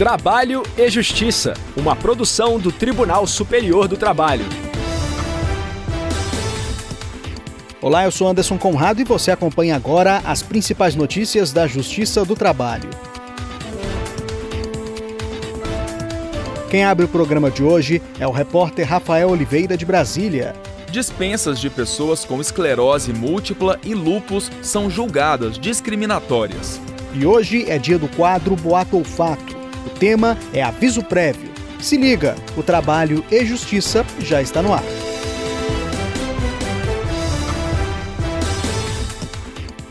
Trabalho e Justiça, uma produção do Tribunal Superior do Trabalho. Olá, eu sou Anderson Conrado e você acompanha agora as principais notícias da Justiça do Trabalho. Quem abre o programa de hoje é o repórter Rafael Oliveira de Brasília. Dispensas de pessoas com esclerose múltipla e lupus são julgadas discriminatórias. E hoje é dia do quadro Boato Olfato. O tema é aviso prévio. Se liga, o trabalho e justiça já está no ar.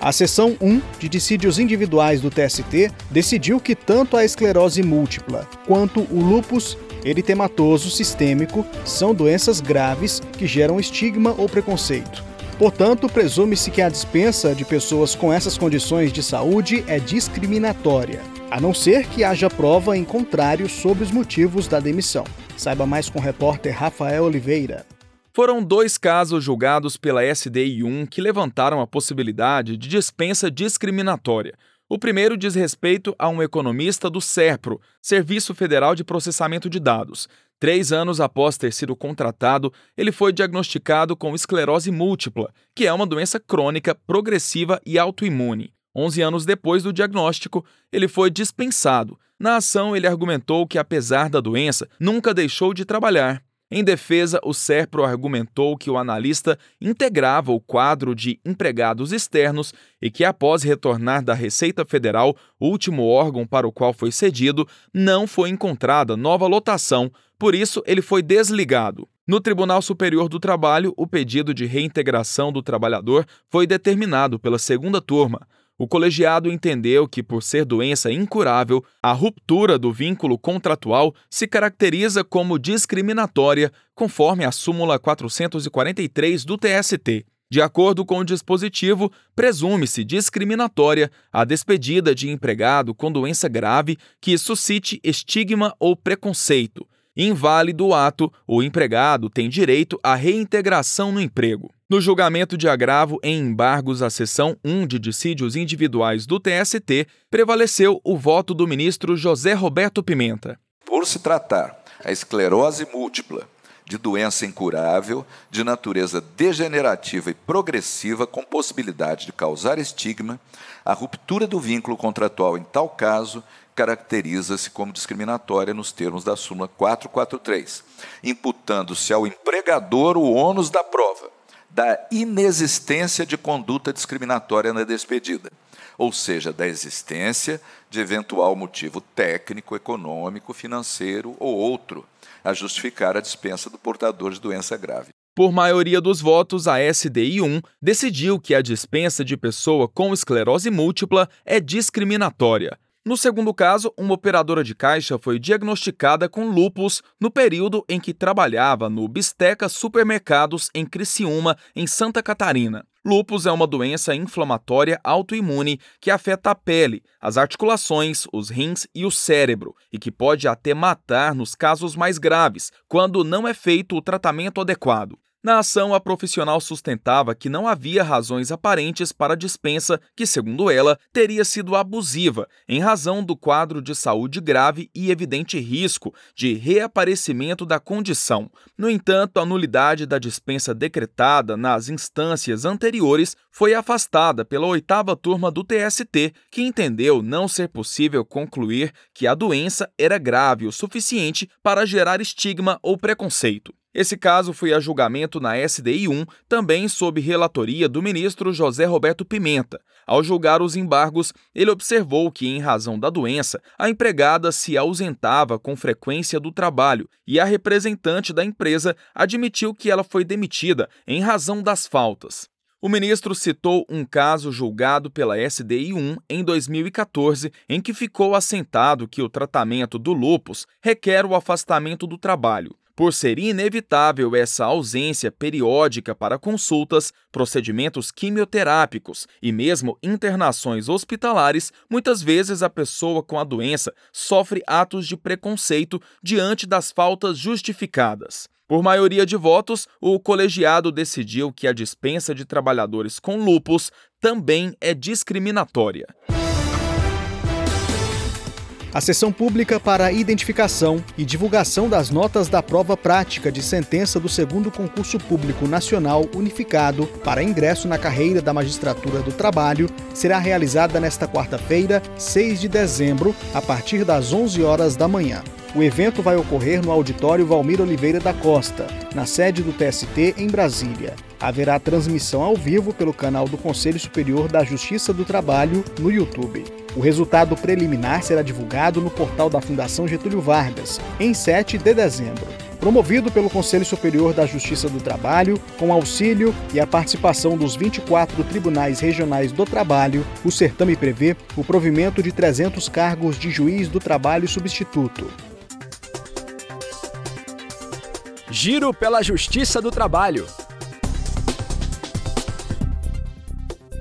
A seção 1 de dissídios individuais do TST decidiu que tanto a esclerose múltipla quanto o lúpus eritematoso sistêmico são doenças graves que geram estigma ou preconceito. Portanto, presume-se que a dispensa de pessoas com essas condições de saúde é discriminatória a não ser que haja prova em contrário sobre os motivos da demissão. Saiba mais com o repórter Rafael Oliveira. Foram dois casos julgados pela SDI1 que levantaram a possibilidade de dispensa discriminatória. O primeiro diz respeito a um economista do SERPRO, Serviço Federal de Processamento de Dados. Três anos após ter sido contratado, ele foi diagnosticado com esclerose múltipla, que é uma doença crônica, progressiva e autoimune. Onze anos depois do diagnóstico, ele foi dispensado. Na ação, ele argumentou que, apesar da doença, nunca deixou de trabalhar. Em defesa, o SERPRO argumentou que o analista integrava o quadro de empregados externos e que, após retornar da Receita Federal, último órgão para o qual foi cedido, não foi encontrada nova lotação, por isso ele foi desligado. No Tribunal Superior do Trabalho, o pedido de reintegração do trabalhador foi determinado pela segunda turma. O colegiado entendeu que, por ser doença incurável, a ruptura do vínculo contratual se caracteriza como discriminatória, conforme a súmula 443 do TST. De acordo com o dispositivo, presume-se discriminatória a despedida de empregado com doença grave que suscite estigma ou preconceito. Inválido o ato, o empregado tem direito à reintegração no emprego. No julgamento de agravo em embargos à seção 1 de dissídios individuais do TST, prevaleceu o voto do ministro José Roberto Pimenta. Por se tratar a esclerose múltipla de doença incurável, de natureza degenerativa e progressiva, com possibilidade de causar estigma, a ruptura do vínculo contratual em tal caso caracteriza-se como discriminatória nos termos da súmula 443, imputando-se ao empregador o ônus da prova da inexistência de conduta discriminatória na despedida, ou seja, da existência de eventual motivo técnico, econômico, financeiro ou outro a justificar a dispensa do portador de doença grave. Por maioria dos votos, a SDI1 decidiu que a dispensa de pessoa com esclerose múltipla é discriminatória. No segundo caso, uma operadora de caixa foi diagnosticada com lúpus no período em que trabalhava no Bisteca Supermercados em Criciúma, em Santa Catarina. Lúpus é uma doença inflamatória autoimune que afeta a pele, as articulações, os rins e o cérebro, e que pode até matar nos casos mais graves, quando não é feito o tratamento adequado. Na ação, a profissional sustentava que não havia razões aparentes para a dispensa, que, segundo ela, teria sido abusiva, em razão do quadro de saúde grave e evidente risco de reaparecimento da condição. No entanto, a nulidade da dispensa decretada nas instâncias anteriores foi afastada pela oitava turma do TST, que entendeu não ser possível concluir que a doença era grave o suficiente para gerar estigma ou preconceito. Esse caso foi a julgamento na SDI1, também sob relatoria do ministro José Roberto Pimenta. Ao julgar os embargos, ele observou que, em razão da doença, a empregada se ausentava com frequência do trabalho e a representante da empresa admitiu que ela foi demitida em razão das faltas. O ministro citou um caso julgado pela SDI1 em 2014, em que ficou assentado que o tratamento do lupus requer o afastamento do trabalho. Por ser inevitável essa ausência periódica para consultas, procedimentos quimioterápicos e mesmo internações hospitalares, muitas vezes a pessoa com a doença sofre atos de preconceito diante das faltas justificadas. Por maioria de votos, o colegiado decidiu que a dispensa de trabalhadores com lupus também é discriminatória. A sessão pública para a identificação e divulgação das notas da prova prática de sentença do segundo concurso público nacional unificado para ingresso na carreira da magistratura do trabalho será realizada nesta quarta-feira, 6 de dezembro, a partir das 11 horas da manhã. O evento vai ocorrer no auditório Valmir Oliveira da Costa, na sede do TST em Brasília. Haverá transmissão ao vivo pelo canal do Conselho Superior da Justiça do Trabalho no YouTube. O resultado preliminar será divulgado no portal da Fundação Getúlio Vargas, em 7 de dezembro. Promovido pelo Conselho Superior da Justiça do Trabalho, com auxílio e a participação dos 24 tribunais regionais do trabalho, o certame prevê o provimento de 300 cargos de juiz do trabalho substituto. Giro pela Justiça do Trabalho.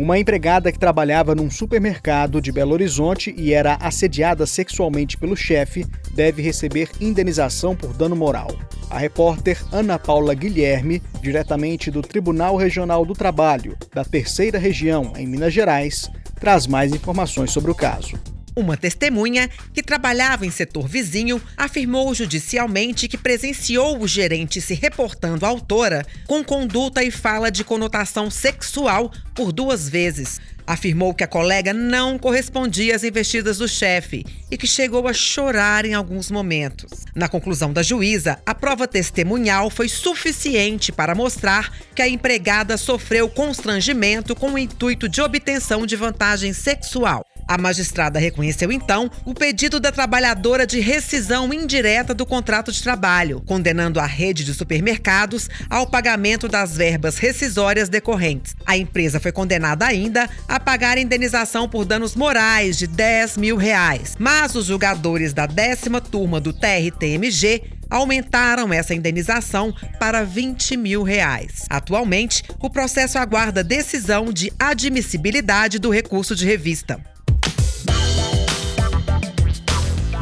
Uma empregada que trabalhava num supermercado de Belo Horizonte e era assediada sexualmente pelo chefe deve receber indenização por dano moral. A repórter Ana Paula Guilherme, diretamente do Tribunal Regional do Trabalho, da Terceira Região, em Minas Gerais, traz mais informações sobre o caso. Uma testemunha que trabalhava em setor vizinho afirmou judicialmente que presenciou o gerente se reportando à autora com conduta e fala de conotação sexual por duas vezes. Afirmou que a colega não correspondia às investidas do chefe e que chegou a chorar em alguns momentos. Na conclusão da juíza, a prova testemunhal foi suficiente para mostrar que a empregada sofreu constrangimento com o intuito de obtenção de vantagem sexual. A magistrada reconheceu então o pedido da trabalhadora de rescisão indireta do contrato de trabalho, condenando a rede de supermercados ao pagamento das verbas rescisórias decorrentes. A empresa foi condenada ainda a pagar indenização por danos morais de 10 mil reais. Mas os julgadores da décima turma do TRTMG aumentaram essa indenização para 20 mil reais. Atualmente, o processo aguarda decisão de admissibilidade do recurso de revista.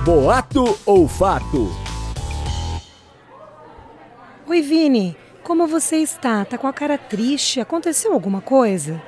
Boato ou fato? Oi, Vini. Como você está? Tá com a cara triste? Aconteceu alguma coisa?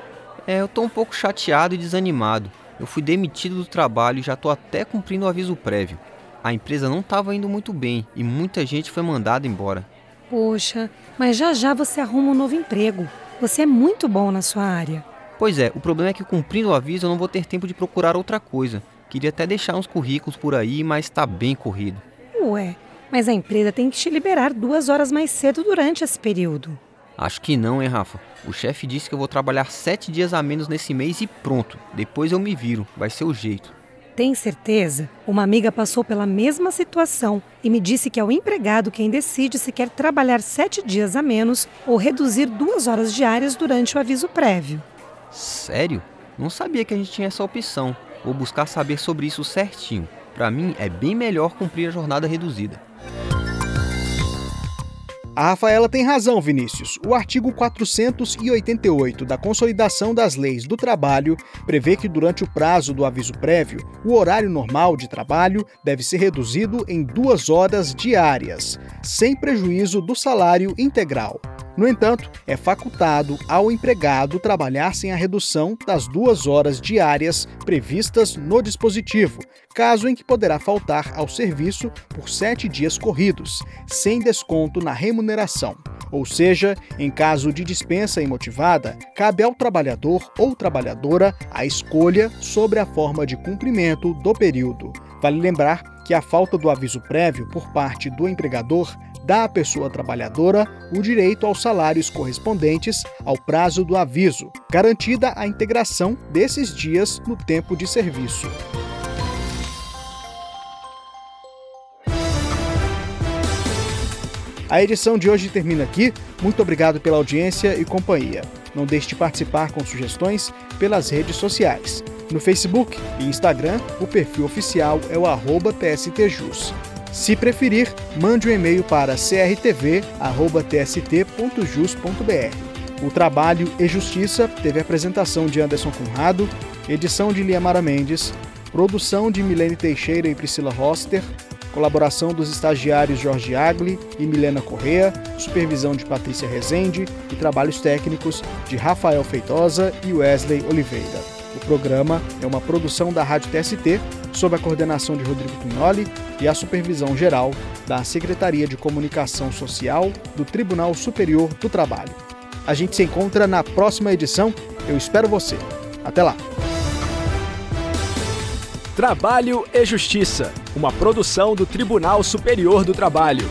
É, eu tô um pouco chateado e desanimado. Eu fui demitido do trabalho e já tô até cumprindo o aviso prévio. A empresa não estava indo muito bem e muita gente foi mandada embora. Poxa, mas já já você arruma um novo emprego. Você é muito bom na sua área. Pois é, o problema é que cumprindo o aviso eu não vou ter tempo de procurar outra coisa. Queria até deixar uns currículos por aí, mas está bem corrido. Ué, mas a empresa tem que te liberar duas horas mais cedo durante esse período. Acho que não, hein, Rafa? O chefe disse que eu vou trabalhar sete dias a menos nesse mês e pronto. Depois eu me viro. Vai ser o jeito. Tem certeza? Uma amiga passou pela mesma situação e me disse que é o empregado quem decide se quer trabalhar sete dias a menos ou reduzir duas horas diárias durante o aviso prévio. Sério? Não sabia que a gente tinha essa opção. Vou buscar saber sobre isso certinho. Para mim, é bem melhor cumprir a jornada reduzida. A Rafaela tem razão, Vinícius. O artigo 488 da Consolidação das Leis do Trabalho prevê que, durante o prazo do aviso prévio, o horário normal de trabalho deve ser reduzido em duas horas diárias, sem prejuízo do salário integral. No entanto, é facultado ao empregado trabalhar sem a redução das duas horas diárias previstas no dispositivo, caso em que poderá faltar ao serviço por sete dias corridos, sem desconto na remuneração. Ou seja, em caso de dispensa imotivada, cabe ao trabalhador ou trabalhadora a escolha sobre a forma de cumprimento do período. Vale lembrar que a falta do aviso prévio por parte do empregador dá à pessoa trabalhadora o direito aos salários correspondentes ao prazo do aviso, garantida a integração desses dias no tempo de serviço. A edição de hoje termina aqui. Muito obrigado pela audiência e companhia. Não deixe de participar com sugestões pelas redes sociais. No Facebook e Instagram, o perfil oficial é o TSTJus. Se preferir, mande um e-mail para crtv.tst.jus.br. O Trabalho e Justiça teve apresentação de Anderson Conrado, edição de Liamara Mendes, produção de Milene Teixeira e Priscila Roster, colaboração dos estagiários Jorge Agli e Milena Correa, supervisão de Patrícia Rezende e trabalhos técnicos de Rafael Feitosa e Wesley Oliveira. O programa é uma produção da Rádio TST sob a coordenação de Rodrigo Pignoli e a supervisão geral da Secretaria de Comunicação Social do Tribunal Superior do Trabalho. A gente se encontra na próxima edição. Eu espero você. Até lá. Trabalho e Justiça, uma produção do Tribunal Superior do Trabalho.